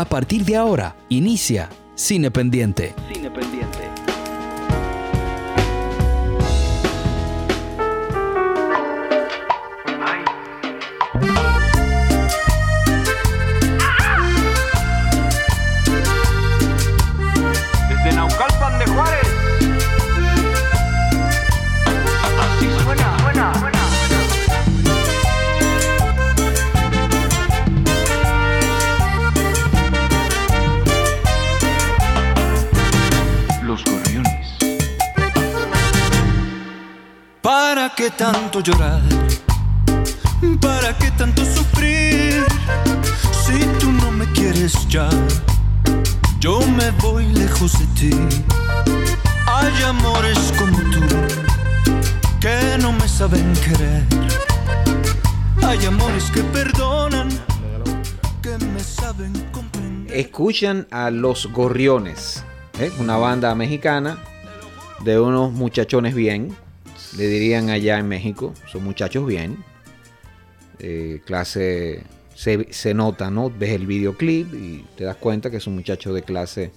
A partir de ahora, inicia Cine Pendiente. Qué tanto llorar? ¿Para qué tanto sufrir? Si tú no me quieres ya, yo me voy lejos de ti. Hay amores como tú que no me saben querer. Hay amores que perdonan, que me saben comprender. Escuchan a Los Gorriones, ¿eh? una banda mexicana de unos muchachones bien, le dirían allá en México, son muchachos bien, eh, clase, se, se nota, ¿no? Ves el videoclip y te das cuenta que son muchachos de clase,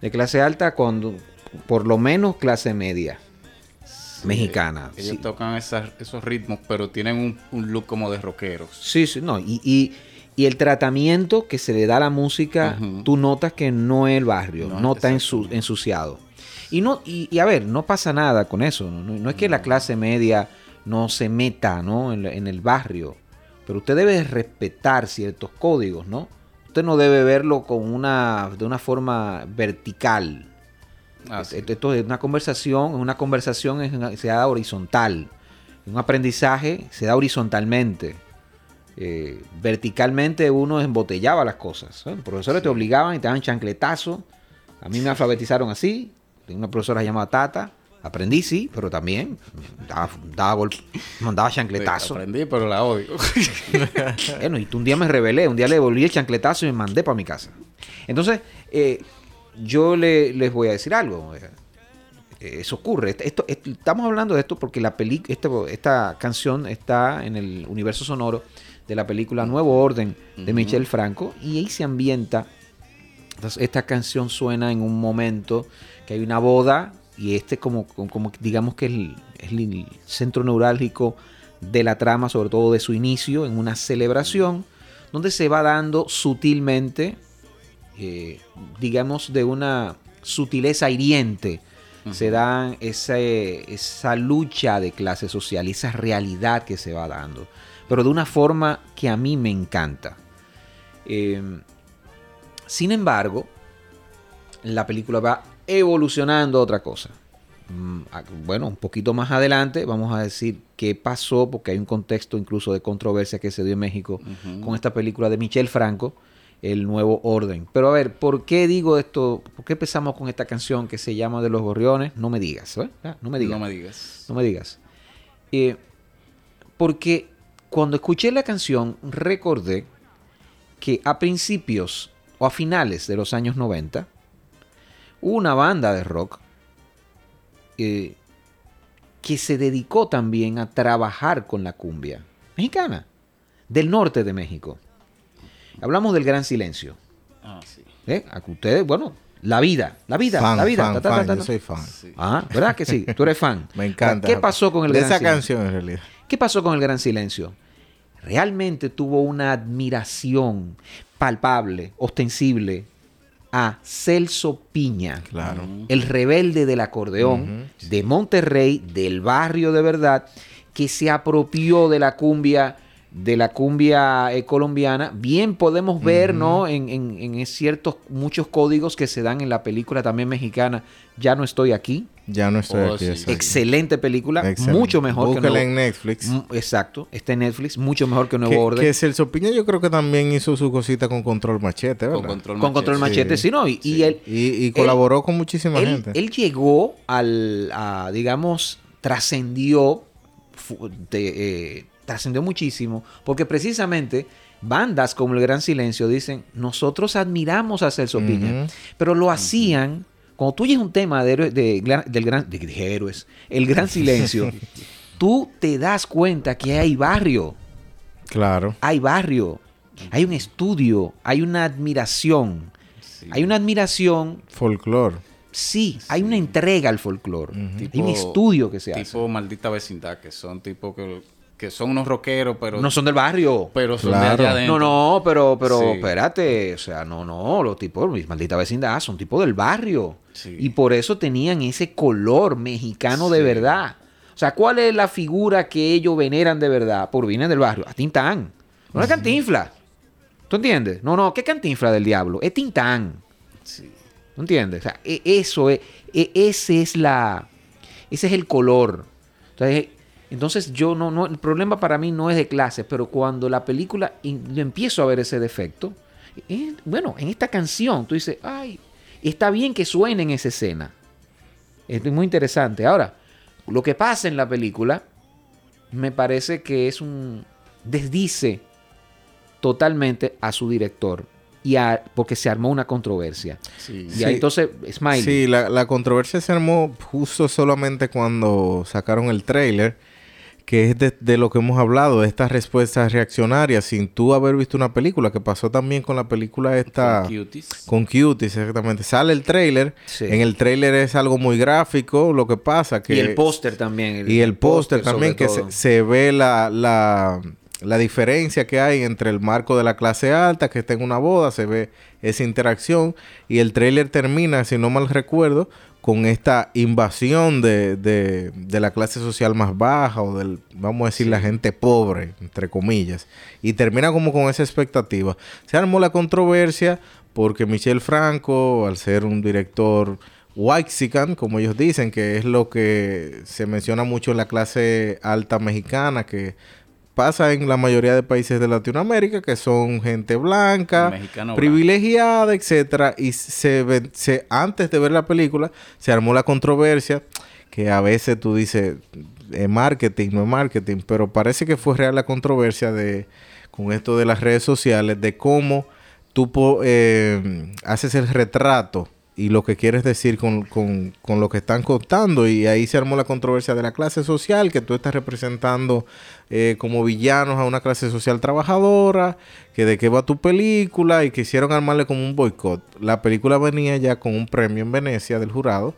de clase alta, cuando, por lo menos clase media, mexicana. Ellos Sí. tocan esas- esos ritmos, pero tienen un, un look como de rockeros. Sí, sí, no. Y, y- y el tratamiento que se le da a la música, Ujú. tú notas que no es el barrio, No, no, está ensu- ensuciado. Y, no, y, y a ver, no pasa nada con eso. No, es que la clase media no se meta ¿no? En, el barrio. Pero usted debe respetar ciertos códigos, ¿no? Usted no debe verlo con una, de una forma vertical. Ah, Esto- sí. Esto es una conversación, una conversación es una- se da horizontal. Un aprendizaje se da horizontalmente. Eh, verticalmente uno embotellaba las cosas. ¿eh? Los profesores te obligaban y te daban chancletazo. A mí me alfabetizaron así. Una profesora llamada Tata. Aprendí, sí, pero también daba, daba mandaba chancletazo. Aprendí, pero la odio. Bueno, y un día me rebelé, un día le volví el chancletazo y me mandé para mi casa. Entonces, eh, yo le- les voy a decir algo. eh, Eso ocurre. Esto, esto- esto- estamos hablando de esto porque la peli, este- esta canción está en el universo sonoro de la película Nuevo Orden de. Michel Franco y ahí se ambienta. Entonces, esta canción suena en un momento que hay una boda y este como, como, digamos que es el, es el centro neurálgico de la trama, sobre todo de su inicio, en una celebración, donde se va dando sutilmente, eh, digamos, de una sutileza hiriente, se dan esa, esa lucha de clase social, esa realidad que se va dando, pero de una forma que a mí me encanta. Eh, sin embargo, la película va evolucionando a otra cosa. Mm, Bueno, un poquito más adelante vamos a decir qué pasó, porque hay un contexto incluso de controversia que se dio en México con esta película de Michel Franco, El Nuevo Orden. Pero a ver, ¿por qué digo esto? ¿Por qué empezamos con esta canción que se llama De los Gorriones? No me digas, ¿eh? No me digas. No me digas. No me digas. Eh, porque cuando escuché la canción recordé que a principios o a finales de los años 90 hubo una banda de rock eh, que se dedicó también a trabajar con la cumbia mexicana del norte de México. Hablamos del Gran Silencio. Ah, sí. ¿eh? A que ustedes, bueno, la vida, la vida, Fan, la vida. fan, ta, ta, ta, fan, ta, yo soy fan. Sí. Ah, ¿verdad que sí? Tú eres fan. Me encanta. ¿Qué pasó con el De Gran esa Silencio? canción, en realidad. ¿Qué pasó con el Gran Silencio? Realmente tuvo una admiración palpable, ostensible a Celso Piña, Claro. el rebelde del acordeón de Monterrey, del barrio de verdad, que se apropió de la cumbia de la cumbia eh, colombiana, bien podemos ver, ¿no? En, en- en ciertos, muchos códigos que se dan en la película también mexicana, Ya no estoy aquí. Ya no estoy Oh, aquí. sí. Excelente película, Excelente. mucho mejor que Nuevo- en Netflix. Exacto, está en Netflix, mucho mejor que Nuevo que, Orden. que Celso Piña yo creo que también hizo su cosita con Control Machete, ¿verdad? Con control con Control Machete, sí, ¿no? Y, y él, Y, y colaboró con muchísima él, gente. él llegó al, a, digamos, trascendió, de, eh, trascendió muchísimo, porque precisamente bandas como El Gran Silencio dicen, nosotros admiramos a Celso Piña, Ujú. pero lo hacían, cuando tú oyes un tema de, héroe- de gran- del gran, de, de héroes, El Gran Silencio, tú te das cuenta que hay barrio, Claro. hay barrio. Hay un estudio, hay una admiración. Sí. Hay una admiración, Folclore. sí, hay una entrega al folclore. Hay Tipo- un estudio que se hace. Tipo maldita vecindad, que son tipo que, que son unos rockeros, pero, No son del barrio. pero son Claro. de allá adentro. No, no, pero, pero, Sí. espérate, o sea, no, no, los tipos, mis maldita vecindad, son tipos del barrio. Sí. Y por eso tenían ese color mexicano de verdad. O sea, ¿cuál es la figura que ellos veneran de verdad? Por vienen del barrio. A Tintán. No es Cantinfla. ¿Tú entiendes? No, no, ¿qué Cantinfla del diablo? Es Tintán. Sí. ¿Tú entiendes? O sea, e- eso es, e- ese es la, ese es el color. Entonces, entonces yo no, no, el problema para mí no es de clase, pero cuando la película in- empiezo a ver ese defecto, eh, bueno, en esta canción tú dices, ay, está bien que suene en esa escena. Es muy interesante. Ahora, lo que pasa en la película me parece que es un desdice totalmente a su director y a, porque se armó una controversia. Sí. Y ahí Sí. entonces, Smiley. Sí, la, la controversia se armó justo solamente cuando sacaron el trailer, que es de, de lo que hemos hablado, de estas respuestas reaccionarias, sin tú haber visto una película, que pasó también con la película esta... Con Cuties. Con Cuties, exactamente. Sale el trailer. Sí. En el trailer es algo muy gráfico. Lo que pasa que... y el póster también. y el póster también, que se, se ve la, la, la diferencia que hay entre el marco de la clase alta, que está en una boda, se ve esa interacción. Y el trailer termina, si no mal recuerdo, con esta invasión de, de, de la clase social más baja o del, vamos a decir, la gente pobre, entre comillas. Y termina como con esa expectativa. Se armó la controversia porque Michel Franco, al ser un director Waxican, como ellos dicen, que es lo que se menciona mucho en la clase alta mexicana, que pasa en la mayoría de países de Latinoamérica, que son gente blanca, Mexicano privilegiada, etcétera, y se, ve- se antes de ver la película se armó la controversia que a veces tú dices es marketing, no es marketing, pero parece que fue real la controversia de con esto de las redes sociales de cómo tú po- eh, haces el retrato y lo que quieres decir con, con- con lo que están contando. Y ahí se armó la controversia de la clase social, que tú estás representando eh, como villanos a una clase social trabajadora, que de qué va tu película, y quisieron armarle como un boicot. La película venía ya con un premio en Venecia del jurado.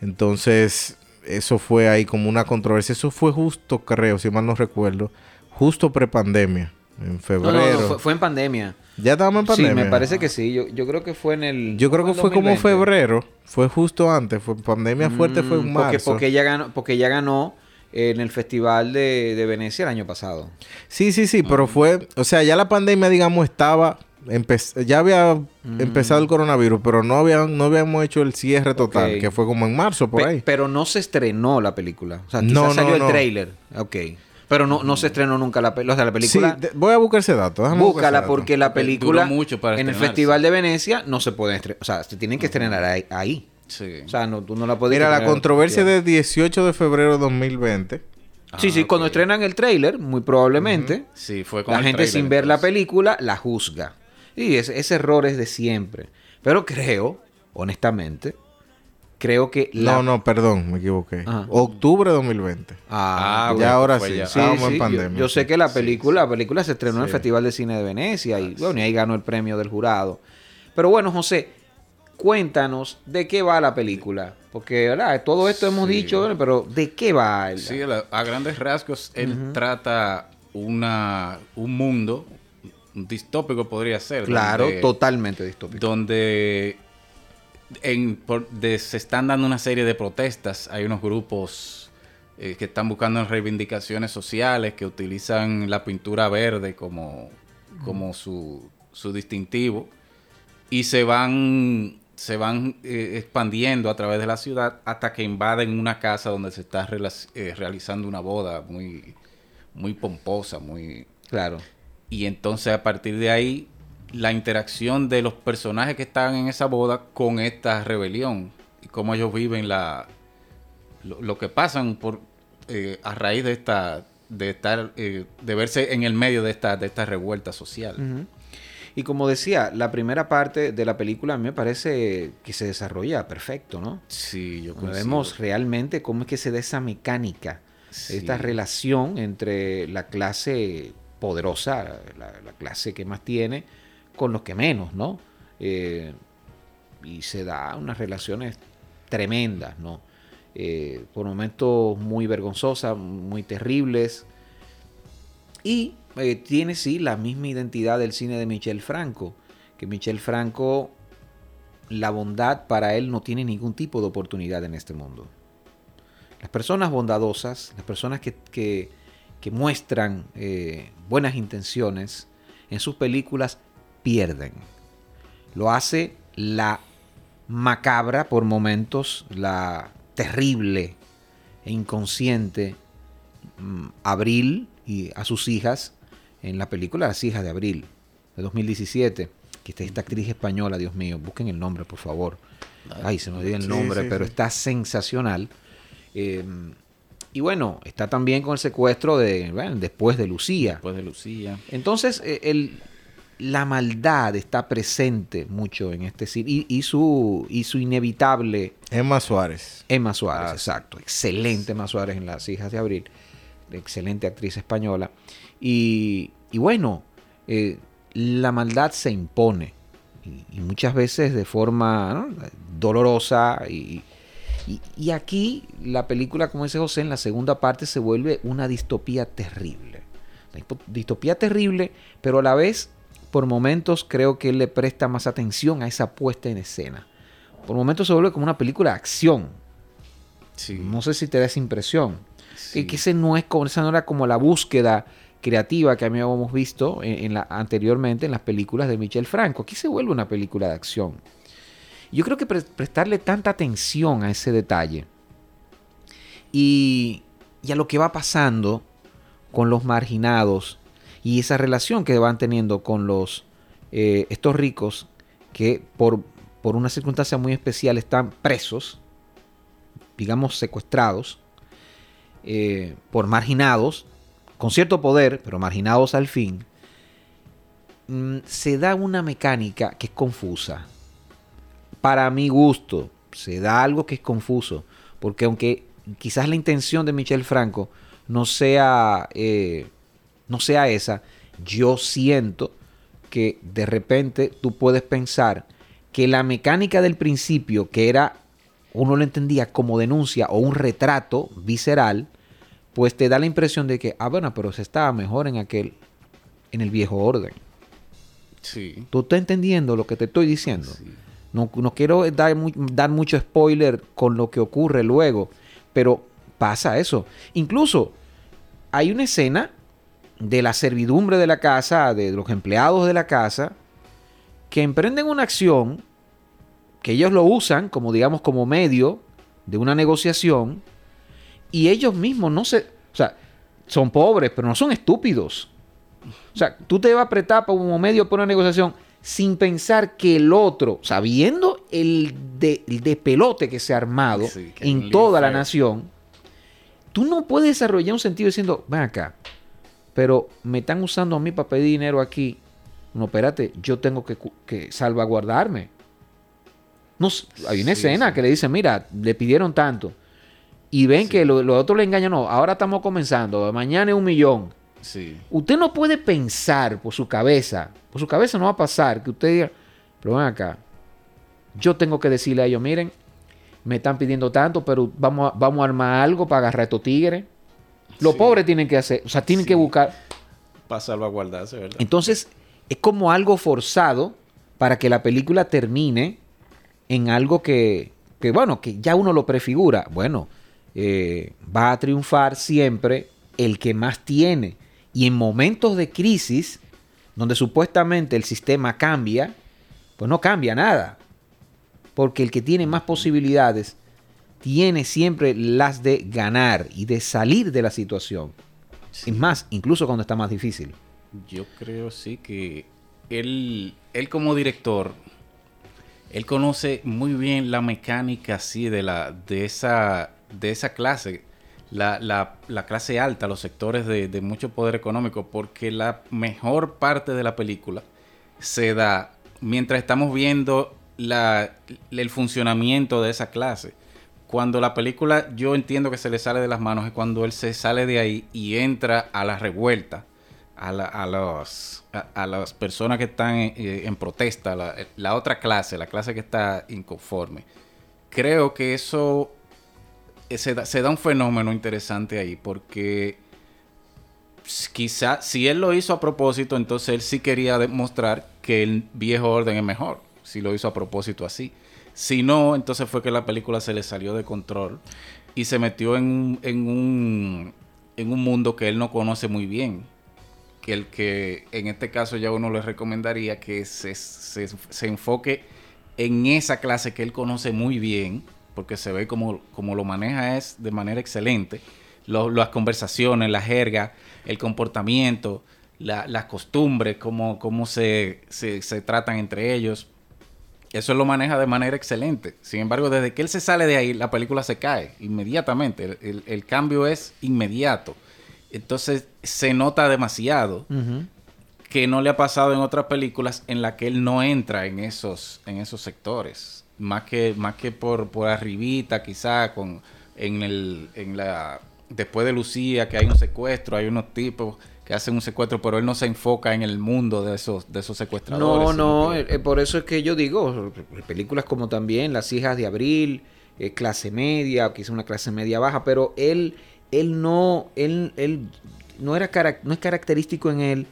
Entonces, eso fue ahí como una controversia. Eso fue justo, creo, si mal no recuerdo, justo prepandemia, en febrero. no, no, fue, fue en pandemia. Ya estábamos en pandemia. Sí, me parece que sí. Yo, yo creo que fue en el. Yo creo que fue como 2020. febrero, fue justo antes, fue pandemia fuerte fue en Mm, porque, marzo. porque ella ganó, porque ella ganó en el Festival de, de Venecia el año pasado. Sí, sí, sí, pero fue, o sea, ya la pandemia digamos estaba empe- ya había Mm. empezado el coronavirus, pero no habían no habíamos hecho el cierre total, que fue como en marzo por Pe- ahí. Pero no se estrenó la película. O sea, No, no, salió no. el tráiler. Ok. Pero no, no se estrenó nunca la, o sea, la película. Sí, de- voy a buscar ese dato. buscar ese Búscala dato. porque la Duró película mucho para en el. Festival de Venecia no se puede estrenar. O sea, se tienen que estrenar ahí. ahí. Sí. O sea, no, tú no la puedes Mira, la controversia de 18 de febrero de 2020. festival. Sí, sí, Ah, cuando estrenan el tráiler, muy probablemente, Sí, fue con la el gente trailer, sin ver la película la juzga. Y ese, ese error es de siempre. Pero creo, honestamente, creo que la... No, no, perdón, me equivoqué. Ajá. Octubre de 2020. Ah, Ah, ya ahora sí, ya. Sí, estábamos sí, en yo- pandemia. Yo, sé que la Sí, película, la película se estrenó en el. Festival de Cine de Venecia y, bueno, y ahí ganó el premio del jurado. Pero bueno, José, cuéntanos de qué va la película. Porque, ¿verdad? Todo esto hemos Sí. dicho, pero ¿de qué va? el- Sí, a grandes rasgos, él trata una, un mundo un distópico, podría ser. Claro, donde- totalmente distópico. donde en- por- de- se están dando una serie de protestas. Hay unos grupos eh, que están buscando reivindicaciones sociales, que utilizan la pintura verde como, como su, su distintivo. Y se van, se van eh, expandiendo a través de la ciudad hasta que invaden una casa donde se está eh, realizando una boda muy, muy pomposa, muy, Claro. y entonces a partir de ahí, la interacción de los personajes que están en esa boda con esta rebelión y cómo ellos viven la lo, lo que pasan por eh, a raíz de esta de estar eh, de verse en el medio de esta de esta revuelta social. Y como decía, la primera parte de la película a mí me parece que se desarrolla perfecto, ¿no? Sí, yo coincido. Vemos realmente cómo es que se da esa mecánica, Sí. esta relación entre la clase poderosa, la, la clase que más tiene, con los que menos, ¿no? Eh, y se da unas relaciones tremendas, ¿no? Eh, por momentos muy vergonzosas, muy terribles. Y eh, tiene sí la misma identidad del cine de Michel Franco, que Michel Franco, la bondad para él no tiene ningún tipo de oportunidad en este mundo. Las personas bondadosas, las personas que, muestran buenas intenciones en sus películas pierden. Lo hace la macabra por momentos, la terrible e inconsciente mm, Abril y a sus hijas en la película Las hijas de Abril de 2017, que está esta actriz española, Dios mío, busquen el nombre por favor. Ay, se me olvida el nombre, sí, pero sí. está sensacional. Eh, y bueno, está también con el secuestro de, bueno, después de Lucía. Después de Lucía. Entonces, eh, el- la maldad está presente mucho en este cine y, y su, y su inevitable Emma Suárez. Emma Suárez, Ah, exacto. Excelente Emma Suárez en Las Hijas de Abril. Excelente actriz española. Y, y bueno, eh, la maldad se impone. Y, y muchas veces de forma ¿no? dolorosa. Y, y- y aquí la película, como dice José, en la segunda parte se vuelve una distopía terrible. Una distopía terrible, pero a la vez, por momentos, creo que él le presta más atención a esa puesta en escena. Por momentos se vuelve como una película de acción. Sí. No sé si te da esa impresión. Sí. Que, que ese no es como, esa no era como la búsqueda creativa que habíamos visto en, en la, anteriormente en las películas de Michel Franco. Aquí se vuelve una película de acción. Yo creo que pre- prestarle tanta atención a ese detalle y, y a lo que va pasando con los marginados y esa relación que van teniendo con los eh, estos ricos que por, por una circunstancia muy especial están presos, digamos secuestrados, eh, por marginados, con cierto poder, pero marginados al fin, mm, se da una mecánica que es confusa. Para mi gusto, se da algo que es confuso, porque aunque quizás la intención de Michel Franco no sea, eh, no sea esa, yo siento que de repente tú puedes pensar que la mecánica del principio, que era, uno lo entendía como denuncia o un retrato visceral, pues te da la impresión de que, ah, bueno, pero se estaba mejor en aquel, en el viejo orden. Sí. ¿Tú estás entendiendo lo que te estoy diciendo? Sí. No, no quiero dar mucho spoiler con lo que ocurre luego, pero pasa eso. Incluso hay una escena de la servidumbre de la casa, de los empleados de la casa, que emprenden una acción que ellos lo usan como digamos como medio de una negociación y ellos mismos no se, o sea, son pobres, pero no son estúpidos. O sea, tú te vas a apretar como medio por una negociación sin pensar que el otro, sabiendo el de, el despelote que se ha armado Sí, en toda la nación, tú no puedes desarrollar un sentido diciendo, ven acá, pero me están usando a mí para pedir dinero aquí. No, espérate, yo tengo que, que salvaguardarme. No, hay una Sí, escena sí. que le dice, mira, le pidieron tanto. Y ven que los lo otros le engañan, no, ahora estamos comenzando, mañana es un millón. Sí. Usted no puede pensar por su cabeza, por su cabeza no va a pasar que usted diga, pero ven acá, yo tengo que decirle a ellos, miren, me están pidiendo tanto, pero vamos a, vamos a armar algo para agarrar a estos tigres. Los Sí. pobres tienen que hacer, o sea, tienen Sí. que buscar. Para salvaguardarse, ¿verdad? Entonces, es como algo forzado para que la película termine en algo que, que, bueno, que ya uno lo prefigura. Bueno, eh, va a triunfar siempre el que más tiene. Y en momentos de crisis, donde supuestamente el sistema cambia, pues no cambia nada. Porque el que tiene más posibilidades tiene siempre las de ganar y de salir de la situación. Sí. Es más, incluso cuando está más difícil. Yo creo sí que él, él como director, él conoce muy bien la mecánica así de la, de esa, de esa clase, la, la- la clase alta, los sectores de, de mucho poder económico, porque la mejor parte de la película se da mientras estamos viendo la, el funcionamiento de esa clase. Cuando la película yo entiendo que se le sale de las manos es cuando él se sale de ahí y entra a la revuelta a, los, a, las personas que están eh, en protesta, la, otra clase, la clase que está inconforme. Creo que eso eh, se da, un fenómeno interesante ahí porque quizá si él lo hizo a propósito, entonces él sí quería demostrar que el viejo orden es mejor, si lo hizo a propósito así. Si no, entonces fue que la película se le salió de control y se metió en un, en un, en un mundo que él no conoce muy bien. Que el que en este caso ya uno le recomendaría que se, se, se enfoque en esa clase que él conoce muy bien, porque se ve como, como lo maneja es de manera excelente. Las conversaciones, la jerga, el comportamiento, la- las costumbres, cómo, cómo se, se, se tratan entre ellos. Eso lo maneja de manera excelente. Sin embargo, desde que él se sale de ahí, la película se cae inmediatamente. El, el- el cambio es inmediato. Entonces se nota demasiado que no le ha pasado en otras películas en la que él no entra en esos, en esos sectores. Más que, más que por, por arribita, quizá, con, en el, en la, después de Lucía, que hay un secuestro, hay unos tipos que hacen un secuestro, pero él no se enfoca en el mundo de esos, de esos secuestradores. No, no, que- eh, por eso es que yo digo, películas como también Las hijas de Abril, eh, clase media, quizá una clase media baja, pero él, él no, él, él no era no es característico en él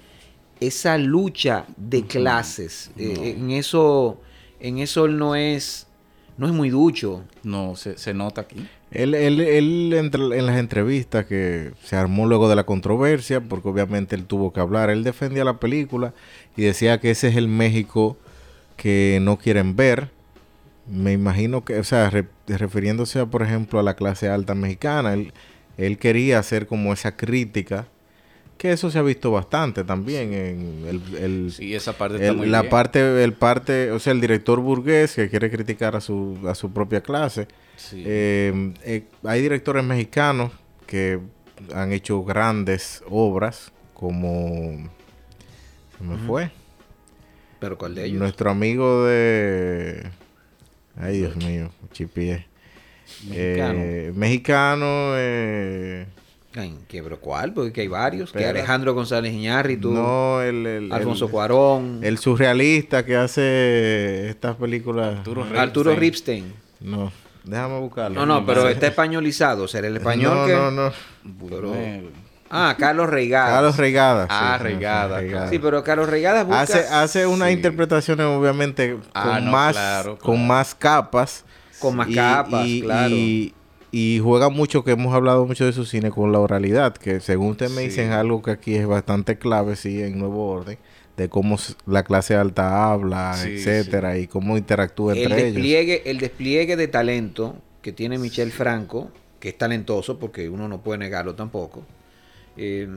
esa lucha de clases. Eh, en eso, en eso él no es, no es muy ducho. no se, se nota aquí. Él, él, él entre- en las entrevistas que se armó luego de la controversia, porque obviamente él tuvo que hablar, él defendía la película y decía que ese es el México que no quieren ver. Me imagino que, o sea, re- refiriéndose a, por ejemplo, a la clase alta mexicana, él, él quería hacer como esa crítica, que eso se ha visto bastante también en el, el- Sí, esa parte está el- muy la bien. parte, el parte, o sea, el director burgués que quiere criticar a su, a su propia clase. Sí. Eh, eh, hay directores mexicanos que han hecho grandes obras, como se me fue Pero ¿cuál de ellos? nuestro amigo de, ay Dios mío, chipié, Mexicano. Eh, mexicano, eh, ¿qué, pero cuál? Porque hay varios. Que. Alejandro González Iñárritu, no el, el- Alfonso el- Cuarón, el surrealista que hace estas películas. Arturo. Arturo Ripstein. No, déjame buscarlo. No, no, pero está españolizado. O sea, el español no, que... no, no. Buñuel. Ah, Carlos Reigadas. Carlos Reigada. Ah, sí, Reigada, Reigada. Sí, pero Carlos Reigadas busca... hace hace unas Sí. interpretaciones obviamente Ah, con no, más claro, con más capas Con más Y- capas, y, claro. y, y juega mucho que hemos hablado mucho de su cine con la oralidad que según usted me Sí. dicen algo que aquí es bastante clave sí en Nuevo Orden de cómo la clase alta habla Sí, etcétera y cómo interactúa el entre ellos el despliegue de talento que tiene Michel Franco, que es talentoso, porque uno no puede negarlo tampoco, eh,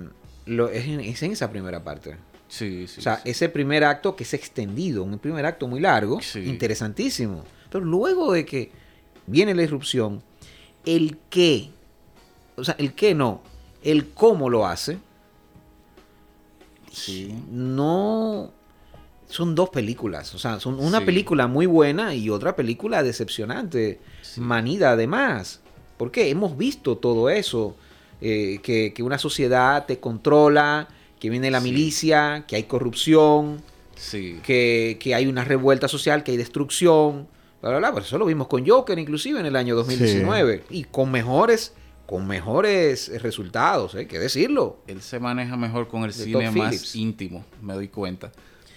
lo, es, en, es en esa primera parte. Sí, sí. o sea, sí. ese primer acto que es extendido, un primer acto muy largo, Sí. interesantísimo. Pero luego de que viene la irrupción, el qué, o sea, el qué no, el cómo lo hace, Sí. no son dos películas. O sea, son una Sí. película muy buena y otra película decepcionante. Sí. Manida además. Porque hemos visto todo eso. eh, que, que una sociedad te controla, que viene la milicia, que hay corrupción, Sí. que, que hay una revuelta social, que hay destrucción. Bla, bla, bla. Pues eso lo vimos con Joker inclusive en el año 2019. Y con mejores, con mejores eh, resultados, hay que decirlo. Él se maneja mejor con el De cine más íntimo, me doy cuenta.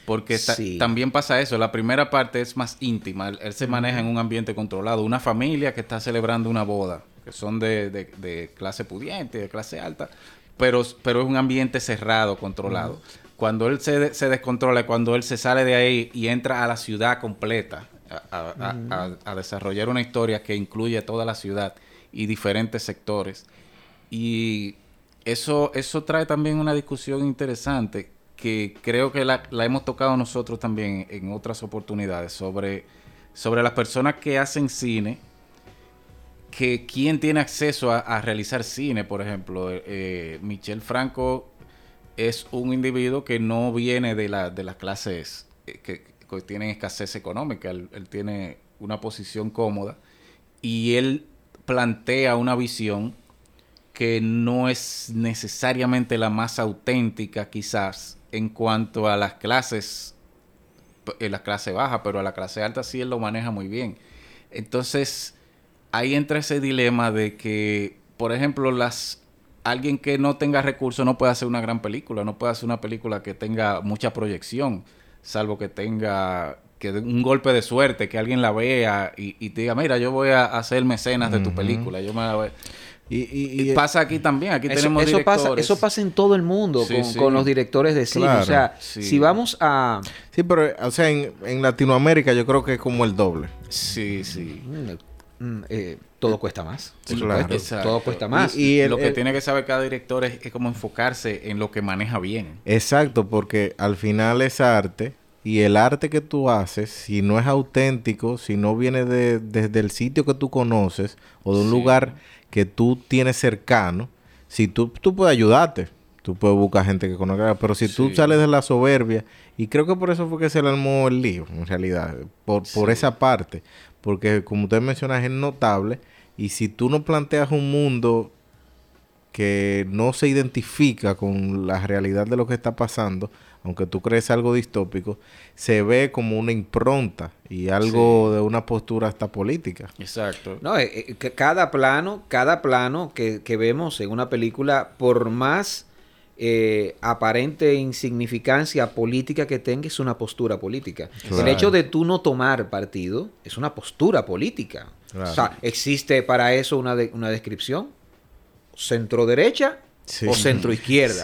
Porque ta- Sí. también pasa eso, la primera parte es más íntima, él, él se maneja en un ambiente controlado, una familia que está celebrando una boda, que son de, de- de clase pudiente, de clase alta, pero, pero es un ambiente cerrado, controlado. Cuando él se descontrola, cuando él se sale de ahí y entra a la ciudad completa a, a- a- a- a desarrollar una historia que incluye toda la ciudad y diferentes sectores. Y eso, eso trae también una discusión interesante que creo que la, la hemos tocado nosotros también en otras oportunidades sobre, sobre las personas que hacen cine, que quién tiene acceso a, a realizar cine, por ejemplo. Eh, Michel Franco es un individuo que no viene de, la, de las clases eh, que tienen escasez económica, él, tiene una posición cómoda y él plantea una visión que no es necesariamente la más auténtica quizás en cuanto a las clases, en la clase baja, pero a la clase alta sí él lo maneja muy bien. Entonces, ahí entra ese dilema de que, por ejemplo, las alguien que no tenga recursos no puede hacer una gran película, no puede hacer una película que tenga mucha proyección, salvo que tenga que un golpe de suerte, que alguien la vea y, y te diga, mira, yo voy a hacer mecenas de tu película, yo me la voy... Y, y- Y y- pasa aquí también, aquí Eso, tenemos eso pasa, eso pasa en todo el mundo Sí, con, sí. con los directores de cine. Claro, o sea, sí. si vamos a... sí, pero, o sea, en, en Latinoamérica yo creo que es como el doble. Sí, sí. Mm, eh, todo cuesta más. por Claro. Todo cuesta más. Y- y el- lo que el- tiene que saber cada director es, es cómo enfocarse en lo que maneja bien. Exacto, porque al final es arte y el arte que tú haces, si no es auténtico, si no viene de, desde el sitio que tú conoces o de un Sí. lugar que tú tienes cercano, si tú, tú puedes ayudarte, tú puedes buscar gente que conozca, pero si tú Sí. sales de la soberbia, y creo que por eso fue que se le armó el lío, en realidad, por, por esa parte, porque como usted menciona es notable, y si tú no planteas un mundo que no se identifica con la realidad de lo que está pasando, aunque tú crees algo distópico, se ve como una impronta y algo de una postura hasta política. Exacto. No, eh, eh, cada plano, cada plano que, que vemos en una película, por más eh, aparente insignificancia política que tenga, es una postura política. Claro. El hecho de tú no tomar partido es una postura política. Claro. O sea, existe para eso una, de- una descripción. Centro derecha Sí. o centro izquierda.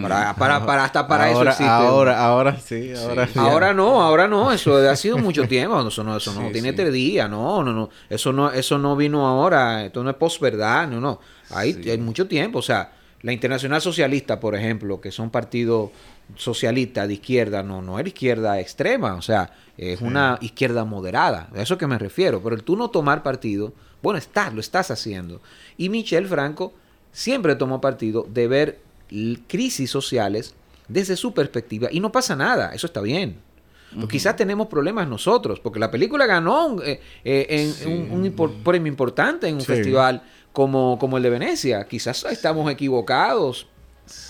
Para, para, para- hasta para ahora, eso existe. Ahora, ahora sí, ahora sí. Ahora no, ahora no, eso ha sido mucho tiempo, eso no, eso no tiene tres días, no, no, no, eso no, eso no vino ahora, esto no es posverdad, no, no, hay mucho tiempo, o sea, la Internacional Socialista, por ejemplo, que son partidos socialistas de izquierda, no, no era izquierda extrema, o sea, es una izquierda moderada, a eso que me refiero, pero el tú no tomar partido, bueno, estás, lo estás haciendo, y Michel Franco siempre tomó partido de ver crisis sociales desde su perspectiva y no pasa nada, eso está bien. Pues Quizás tenemos problemas nosotros, porque la película ganó un, eh, eh, en un, un impor- premio importante en un Sí. festival como, como el de Venecia. Quizás estamos equivocados.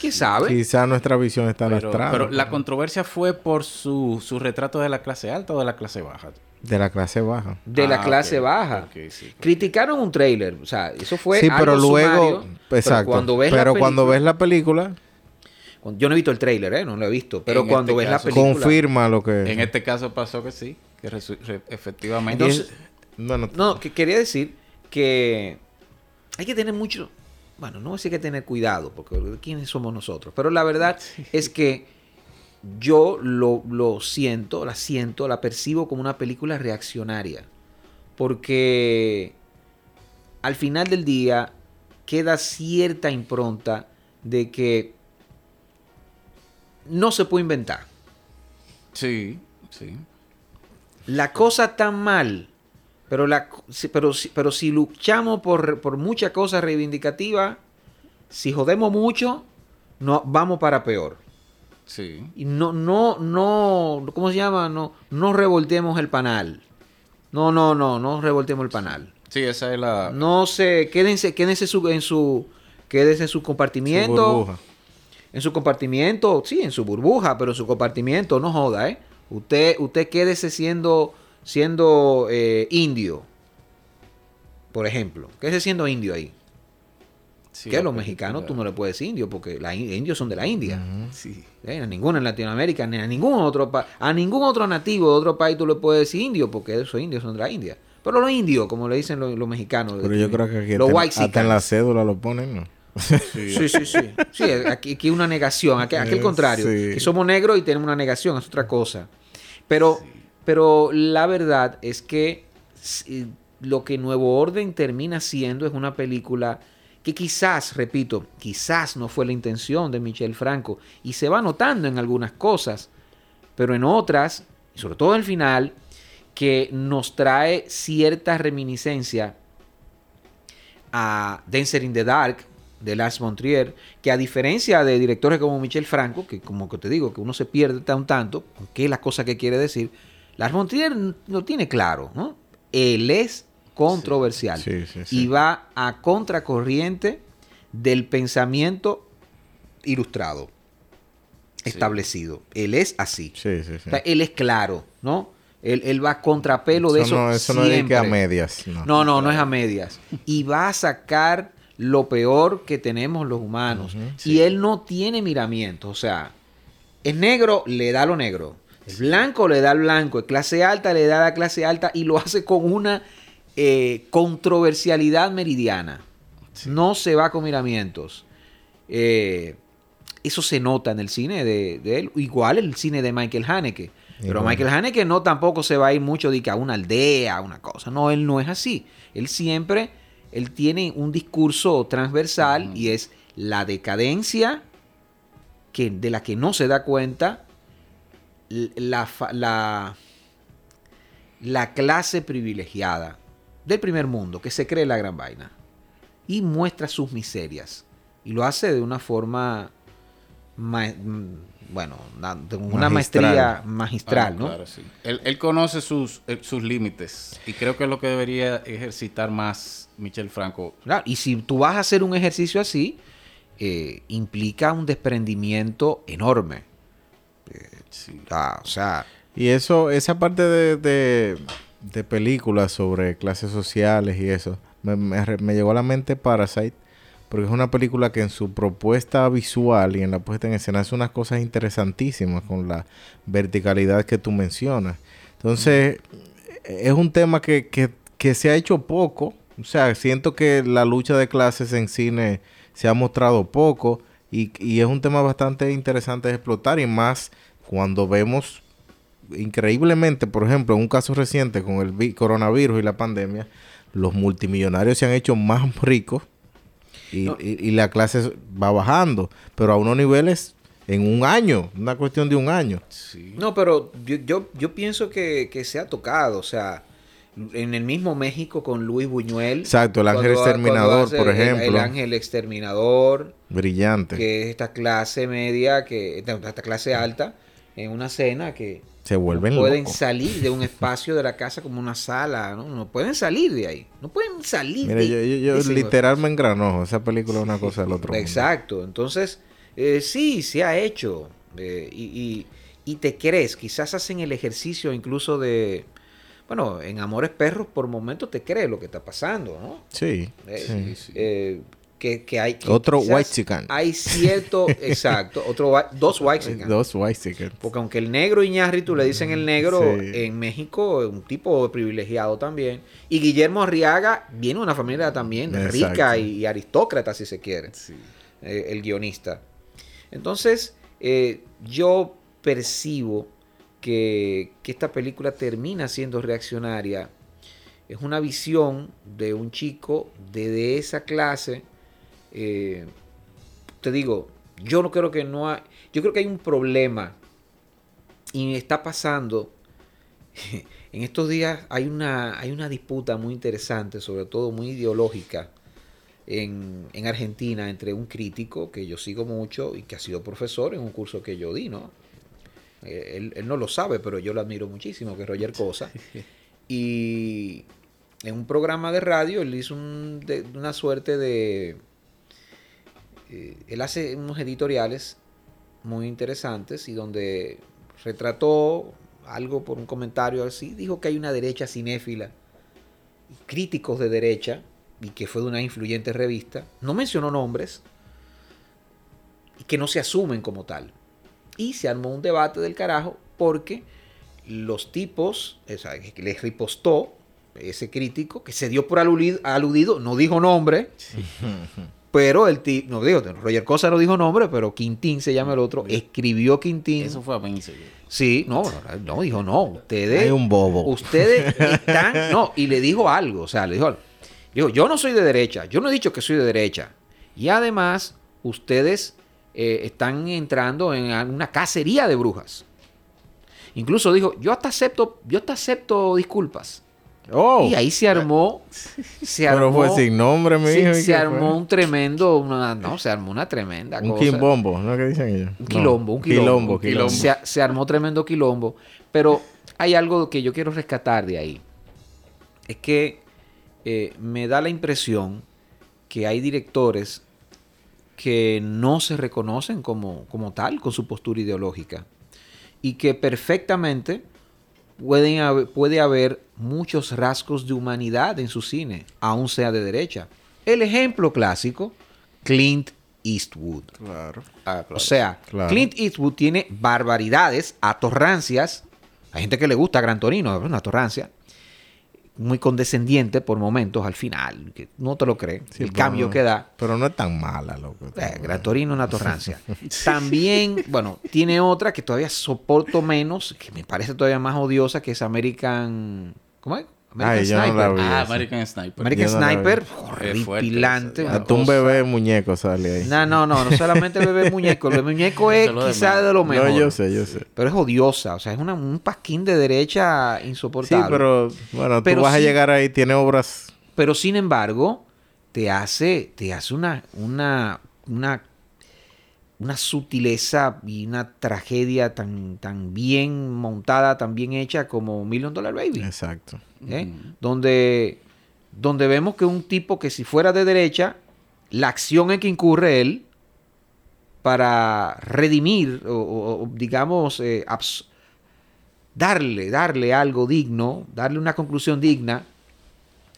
¿Quién sabe? Quizá nuestra visión está Pero, lastrada. pero la controversia fue por su, su retrato de la clase alta o de la clase baja. De la clase baja. De la Ah, clase baja. sí. Criticaron un tráiler, o sea, eso fue sí, pero algo luego... sumario, pero exacto. cuando ves la pero cuando película- ves la película, cuando- yo no he visto el tráiler, ¿eh? no lo he visto, pero En cuando este ves la película, confirma lo que... En este caso pasó que sí, que efectivamente. Entonces- Bueno, No, que quería decir que hay que tener mucho, bueno, no sé hay que tener cuidado, porque quiénes somos nosotros, pero la verdad es que yo lo, lo siento, la siento, la percibo como una película reaccionaria, porque al final del día queda cierta impronta de que no se puede inventar. Sí, sí. la cosa está mal, pero, la, si- pero, si- pero si luchamos por, por muchas cosas reivindicativas, si jodemos mucho, no, vamos para peor. Sí. Y no, no, no, ¿cómo se llama? No, no revoltemos el panal. No, no, no, no revoltemos el panal. Sí, esa es la... No se, quédense, quédense su- en su, quédense en su compartimiento. burbuja. En su compartimiento, sí, en su burbuja, pero en su compartimiento, no joda, ¿eh? Usted, usted quédese siendo, siendo eh, indio, por ejemplo. Quédese siendo indio ahí. sí, que a los mexicanos tú no le puedes decir indio, porque los indios son de la India. Sí. ¿Eh? A ninguno en Latinoamérica, ni a ningún otro pa- a ningún otro nativo de otro país tú le puedes decir indio, porque esos indios son de la India. Pero los indios, como le dicen los, los mexicanos. Pero yo creo que aquí los hasta en la cédula lo ponen, ¿no? Sí. Sí, sí, sí. Sí, aquí, aquí una negación, aquí, aquí al Eh, contrario. sí. Que somos negros y tenemos una negación, es otra cosa. Pero, pero la verdad es que si- lo que Nuevo Orden termina siendo es una película que quizás, repito, quizás no fue la intención de Michel Franco y se va notando en algunas cosas, pero en otras, y sobre todo al final, que nos trae cierta reminiscencia a Dancer in the Dark de Lars von Trier, que a diferencia de directores como Michel Franco, que como que te digo, que uno se pierde tan tanto, qué es la cosa que quiere decir, Lars von Trier lo tiene claro, ¿no? Él es controversial Sí, sí, sí. y va a contracorriente del pensamiento ilustrado, establecido. Él es así. Sí, sí, sí. O sea, él es claro, ¿no? Él, él va a contrapelo de eso. no, eso no es que a medias. No. No, no, no es a medias. Y va a sacar lo peor que tenemos los humanos. Y él no tiene miramientos. O sea, es negro, le da lo negro. Es blanco, le da el blanco. Es clase alta, le da la clase alta. Y lo hace con una eh, controversialidad meridiana. No se va con miramientos. Eh, eso se nota en el cine de, de él. Igual el cine de Michael Haneke. Pero. Michael Haneke no tampoco se va a ir mucho de que a una aldea, a una cosa. No, él no es así. Él siempre, él tiene un discurso transversal y es la decadencia que, de la que no se da cuenta la, la, la clase privilegiada del primer mundo que se cree la gran vaina y muestra sus miserias y lo hace de una forma ma- bueno una Magistral. maestría magistral Ah, ¿no? claro, sí. él, él conoce sus, eh, sus límites y creo que es lo que debería ejercitar más Michel Franco. Claro, y si tú vas a hacer un ejercicio así eh, implica un desprendimiento enorme Sí. Ah, o sea Y eso, esa parte de, de, de películas sobre clases sociales y eso, me, me me llegó a la mente Parasite, porque es una película que en su propuesta visual y en la puesta en escena hace unas cosas interesantísimas con la verticalidad que tú mencionas. Entonces, es un tema que, que, se ha hecho poco. O sea, siento que la lucha de clases en cine se ha mostrado poco y, y es un tema bastante interesante de explotar y más cuando vemos increíblemente, por ejemplo, en un caso reciente con el vi- coronavirus y la pandemia, los multimillonarios se han hecho más ricos y, No. y- y la clase va bajando, pero a unos niveles en un año, una cuestión de un año. Sí. No, pero yo, yo, yo pienso que, que se ha tocado, o sea, en el mismo México con Luis Buñuel. Exacto, el ángel cuando- exterminador, cuando por el- ejemplo. El, ángel exterminador, Brillante. que es esta clase media, que esta clase alta, en una cena que se vuelven pueden locos. salir de un espacio de la casa como una sala, ¿no? No pueden salir de ahí, no pueden salir Mira, de yo, yo- yo literal me engranojo. Esa película es una cosa del otro mundo. Exacto. Entonces, eh, sí, se ha hecho. eh, y, y- y te crees, quizás hacen el ejercicio incluso de, bueno, en Amores Perros por momentos te crees lo que está pasando, ¿no? Sí. Eh, sí. eh, que, que hay... que Otro white chican. Hay cierto, exacto, otro, dos white chican. Dos white chickens. Porque aunque el negro Iñárritu le dicen el negro, Sí. en México es un tipo privilegiado también. Y Guillermo Arriaga viene de una familia también Exacto. rica y, y aristócrata, si se quiere, Sí. eh, el guionista. Entonces, eh, yo percibo que, que esta película termina siendo reaccionaria. Es una visión de un chico de, de esa clase. Eh, te digo, yo no creo que no hay, yo creo que hay un problema y está pasando. En estos días hay una, hay una disputa muy interesante, sobre todo muy ideológica, en, en Argentina entre un crítico que yo sigo mucho y que ha sido profesor en un curso que yo di, ¿no? Eh, Él, él no lo sabe, pero yo lo admiro muchísimo, que es Roger Cosa. Y en un programa de radio él hizo un- de- una suerte de... eh, él hace unos editoriales muy interesantes y donde retrató algo por un comentario así, dijo que hay una derecha cinéfila, críticos de derecha, y que fue de una influyente revista, no mencionó nombres, y que no se asumen como tal. Y se armó un debate del carajo porque los tipos, o sea, les ripostó ese crítico, que se dio por aludido, aludido no dijo nombre, pero el tipo, no digo, Roger Cosa no dijo nombre, pero Quintín se llama el otro, escribió Quintín. Eso fue a seguro. Sí, no, no, no, dijo no, ustedes. Hay un bobo. Ustedes están. No, y le dijo algo, o sea, le dijo algo. Dijo, yo no soy de derecha, yo no he dicho que soy de derecha. Y además, ustedes eh, están entrando en una cacería de brujas. Incluso dijo, yo hasta acepto, yo hasta acepto disculpas. Oh, Y ahí se armó. Se pero armó, fue sin nombre, mi hijo. ¿y se armó fue? un tremendo, una- no, se armó una tremenda Un cosa. quimbombo, ¿no? ¿Qué dicen ellos? Un No, quilombo, un quilombo. Quilombo, un quilombo. Se, se armó tremendo quilombo. Pero hay algo que yo quiero rescatar de ahí. Es que eh, me da la impresión que hay directores que no se reconocen como, como tal con su postura ideológica y que perfectamente pueden haber- puede haber muchos rasgos de humanidad en su cine, aun sea de derecha. El ejemplo clásico, Clint Eastwood. Claro. Ah, claro. O sea, Claro. Clint Eastwood tiene barbaridades, atorrancias. Hay gente que le gusta Gran Torino, es una atorrancia. Muy condescendiente por momentos al final, que no te lo cree. Sí, el cambio no- que da. Pero no es tan mala, loco. Eh, Gran Torino, una torrancia. También, bueno, tiene otra que todavía soporto menos, que me parece todavía más odiosa, que es American. ¿Cómo es? American Ay, yo no la vi. Ah. American Sniper. American Yo. Sniper, horripilante. Hasta un bebé muñeco sale ahí. No, no, no, no solamente el bebé muñeco. El bebé muñeco es lo de quizá menos. de lo mejor. No, yo sé, yo sé. Pero es odiosa, o sea, es una- un pasquín de derecha Sí, insoportable. pero bueno, Pero tú vas a sí- llegar ahí, tiene obras. Pero sin embargo, te hace, te hace una, una, una, una sutileza y una tragedia tan, tan bien montada, tan bien hecha como Million Dollar Baby. Exacto. ¿eh? donde, donde vemos que un tipo que si fuera de derecha, la acción en que incurre él para redimir o, o- o, digamos, eh, abs- darle, darle algo digno, darle una conclusión digna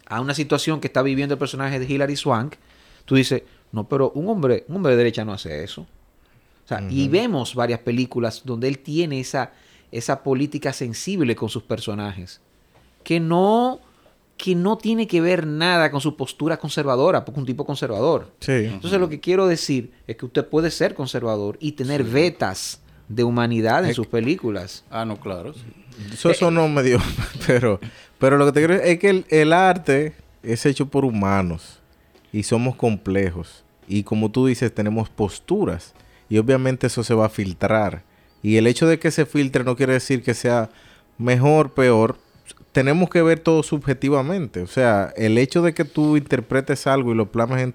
a una situación que está viviendo el personaje de Hilary Swank, tú dices, no, pero un hombre, un hombre de derecha no hace eso. O sea, Y vemos varias películas donde él tiene esa, esa política sensible con sus personajes, que no, que no tiene que ver nada con su postura conservadora, porque es un tipo conservador. Sí. Entonces lo que quiero decir es que usted puede ser conservador y tener vetas de humanidad en Es sus películas. Ah, no, claro. sí. Eso sonó medio. Pero, pero lo que te quiero es que el, el arte es hecho por humanos y somos complejos. Y como tú dices, tenemos posturas. Y obviamente eso se va a filtrar. Y el hecho de que se filtre no quiere decir que sea mejor, peor. Tenemos que ver todo subjetivamente. O sea, el hecho de que tú interpretes algo y lo plasmes en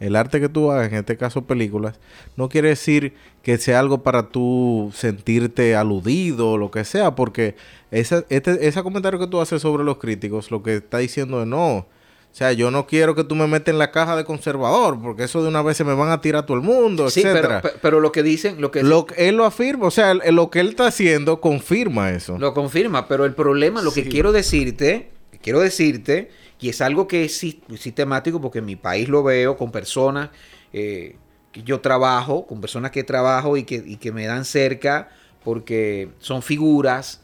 el arte que tú hagas, en este caso películas, no quiere decir que sea algo para tú sentirte aludido o lo que sea, porque esa, este, ese comentario que tú haces sobre los críticos, lo que está diciendo es no. O sea, yo no quiero que tú me metas en la caja de conservador, porque eso de una vez se me van a tirar a todo el mundo, Sí, pero, etcétera. pe- pero lo que dicen, lo que Lo él lo afirma, o sea, lo que él está haciendo confirma eso. Lo confirma, pero el problema, lo que quiero decirte, quiero decirte, y es algo que es sis- sistemático porque en mi país lo veo con personas eh, que yo trabajo, con personas que trabajo y que, y que me dan cerca porque son figuras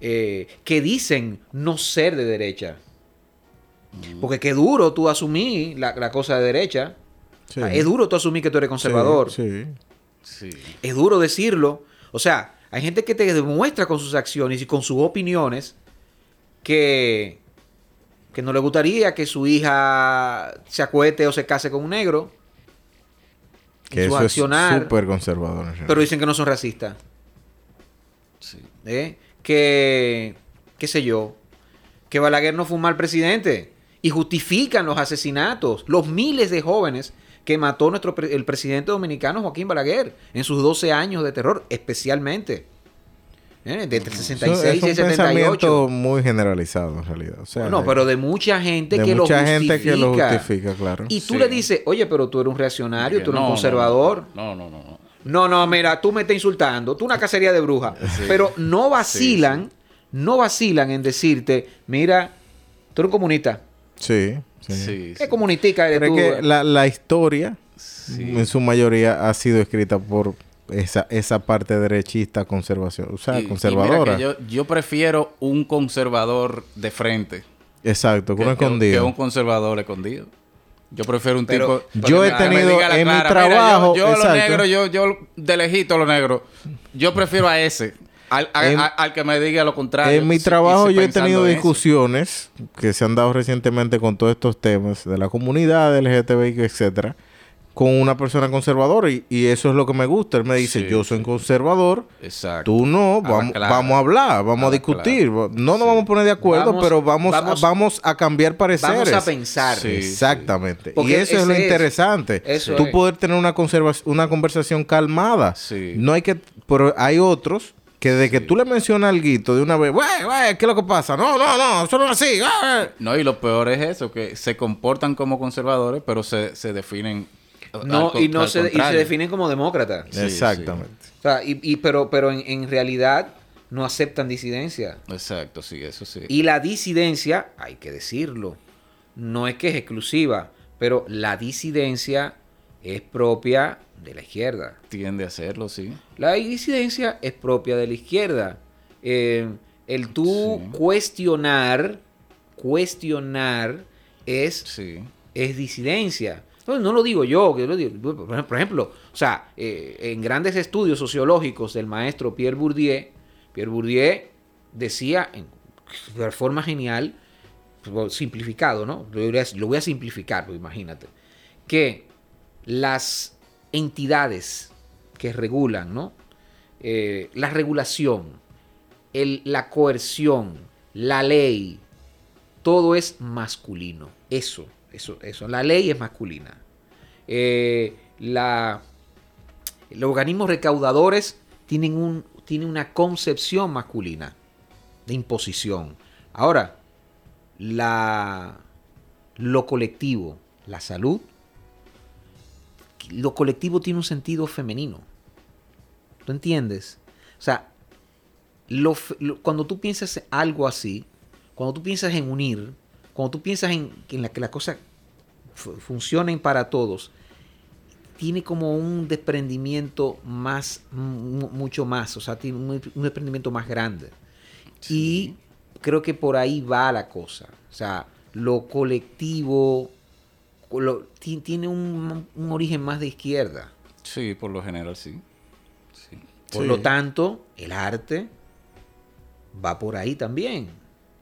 eh, que dicen no ser de derecha. Porque qué duro tú asumir la, la cosa de derecha. Sí. Es duro tú asumir que tú eres conservador. Sí, Sí. sí. Es duro decirlo. O sea, hay gente que te demuestra con sus acciones y con sus opiniones que, que no le gustaría que su hija se acuete o se case con un negro. Que eso accionar, es súper conservador. pero dicen que no son racistas. Sí. ¿eh? Que, qué sé yo, que Balaguer no fue un mal presidente. Y justifican los asesinatos, los miles de jóvenes que mató nuestro pre- el presidente dominicano Joaquín Balaguer en sus 12 años de terror, especialmente. ¿eh? De entre Eso 66 es y un 78. pensamiento muy generalizado en realidad. O sea, No, pero de mucha gente de que mucha lo justifica. gente que lo justifica, claro. Y tú Sí. le dices, oye, pero tú eres un reaccionario, tú eres No, un conservador. No, no, no. no. No, no, mira, tú me estás insultando. Tú una cacería de brujas. Pero no vacilan, no vacilan en decirte, mira, tú eres un comunista. Sí, sí. Sí, ¿Qué sí. comunistica eres Pero tú? es que la, la historia, Sí. en su mayoría, ha sido escrita por esa, esa parte derechista conservación, o sea, Y- y conservadora. mira que yo, yo prefiero un conservador de frente Exacto, con que, un escondido. que un conservador escondido. Yo prefiero un Pero- tipo. Yo he me- que me tenido diga la en mi clara, trabajo, Mira, yo, yo los exacto. negros, yo, yo de lejito a los negros. Yo prefiero a ese. Al, a- En- a- al que me diga lo contrario. En mi trabajo yo he tenido eso. discusiones que se han dado recientemente con todos estos temas de la comunidad, del LGTBI, etcétera, con una persona conservadora y, y eso es lo que me gusta. Él me dice, Sí, yo soy sí. conservador, Exacto. tú no, A la vamos, clara. vamos a hablar, vamos a A la discutir. clara. No nos Sí. vamos a poner de acuerdo, Vamos- pero vamos, vamos- a, vamos a cambiar pareceres. Vamos a pensar. Exactamente. Y eso es lo interesante. eso Tú es. poder tener una, conserva- una conversación calmada. No hay que... Pero hay otros que de que tú le mencionas algo de una vez, güey, güey, ¿qué es lo que pasa? No, no, no, eso no es así. güey". No, y lo peor es eso, que se comportan como conservadores, pero se, se definen No, Al y no al se, y se definen como demócratas. Sí, Exactamente. O sea, y, y- pero, pero en, en realidad no aceptan disidencia. Exacto, sí, eso sí. Y la disidencia, hay que decirlo, no es que es exclusiva, pero la disidencia es propia de la izquierda. Tiende a hacerlo, sí. La disidencia es propia de la izquierda. Eh, el tú Sí. cuestionar, cuestionar es, Sí. es disidencia. No, no lo digo yo, que yo lo digo. Por ej- por ejemplo, o sea, eh, en grandes estudios sociológicos del maestro Pierre Bourdieu, Pierre Bourdieu decía en, de forma genial, pues, simplificado, ¿no? Lo voy a, lo voy a simplificar, pues, imagínate, que las entidades que regulan, ¿no? Eh, la regulación, la coerción, la ley, todo es masculino. Eso, eso, eso. La ley es masculina. Eh, los organismos recaudadores tienen, un, una concepción masculina de imposición. Ahora, lo colectivo, la salud, lo colectivo tiene un sentido femenino. ¿Tú entiendes? O sea, lo cuando tú piensas en algo así, cuando tú piensas en unir, cuando tú piensas en, en la que las cosas fu- funcionen para todos, tiene como un desprendimiento más, mu- mucho más, o sea, tiene un, un desprendimiento más grande. Y creo que por ahí va la cosa. O sea, lo colectivo lo- tiene un, un origen más de izquierda. Sí, por lo general sí. Sí. Por Sí. lo tanto, el arte va por ahí también.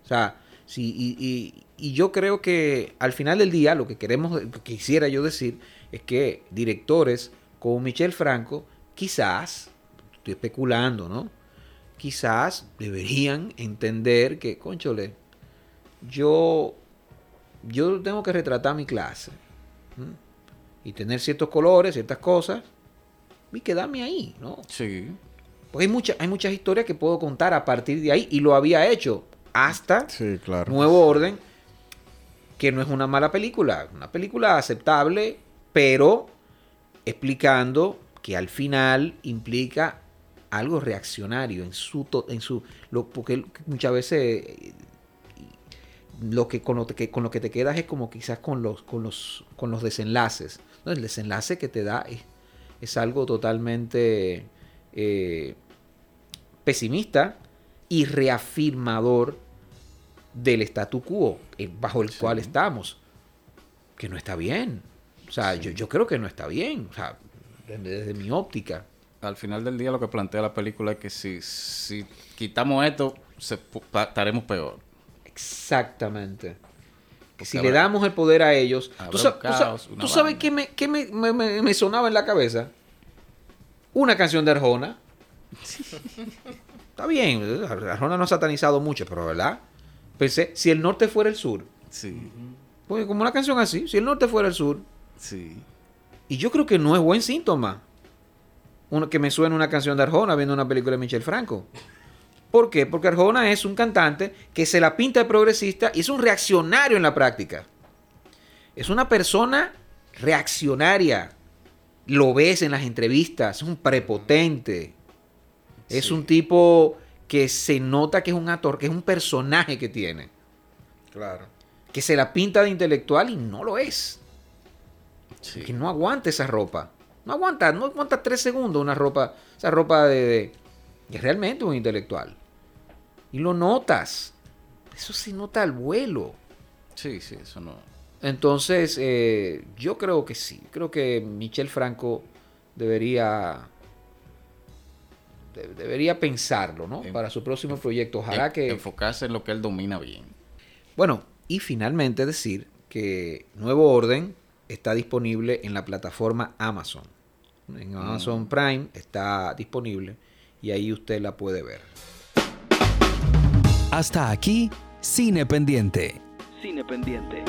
O sea, sí, y, y- y yo creo que al final del día lo que queremos, lo que quisiera yo decir, es que directores como Michel Franco, quizás, estoy especulando, ¿no? Quizás deberían entender que, conchole, yo, yo tengo que retratar mi clase. ¿m? Y tener ciertos colores, ciertas cosas, y quedarme ahí, ¿no? Sí. Porque hay, mucha- hay muchas historias que puedo contar a partir de ahí y lo había hecho hasta Sí, claro. Nuevo Orden, que no es una mala película, una película aceptable, pero explicando que al final implica algo reaccionario en su en su lo, porque muchas veces lo que con lo que con lo que te quedas es como quizás con los con los con los desenlaces. ¿no? el desenlace que te da es, es algo totalmente eh, pesimista y reafirmador del statu quo eh, bajo el cual estamos. Que no está bien. O sea yo, yo creo que no está bien. O sea desde, desde mi óptica. Al final del día lo que plantea la película es que si, si quitamos esto, se estaremos peor. Exactamente. Que Porque si habrá- le damos el poder a ellos. ¿Tú, sa- un tú sa- caos, una tú sabes qué, me, qué me- me- sonaba en la cabeza? Una canción de Arjona. Está bien, Arjona no ha satanizado mucho, pero ¿verdad? Pensé, si el norte fuera el sur. Sí, Pues como una canción así, si el norte fuera el sur. sí. Y yo creo que no es buen síntoma. Uno, que me suene una canción de Arjona viendo una película de Michel Franco. ¿Por qué? Porque Arjona es un cantante que se la pinta de progresista y es un reaccionario en la práctica. Es una persona reaccionaria. Lo ves en las entrevistas, es un prepotente. Es un tipo que se nota que es un actor, que es un personaje que tiene. Claro. Que se la pinta de intelectual y no lo es. sí. Que no aguanta esa ropa. No aguanta, no aguanta tres segundos una ropa, esa ropa de, de- es realmente un intelectual. Y lo notas. Eso se nota al vuelo. Sí, sí, eso no. Entonces, eh, yo creo que sí. Creo que Michel Franco debería de- debería pensarlo, ¿no? En- Para su próximo proyecto. Ojalá En- que Enfocarse en lo que él domina bien. Bueno, y finalmente decir que Nuevo Orden está disponible en la plataforma Amazon. En Amazon Prime está disponible y ahí usted la puede ver. Hasta aquí, Cine Pendiente. Cine Pendiente.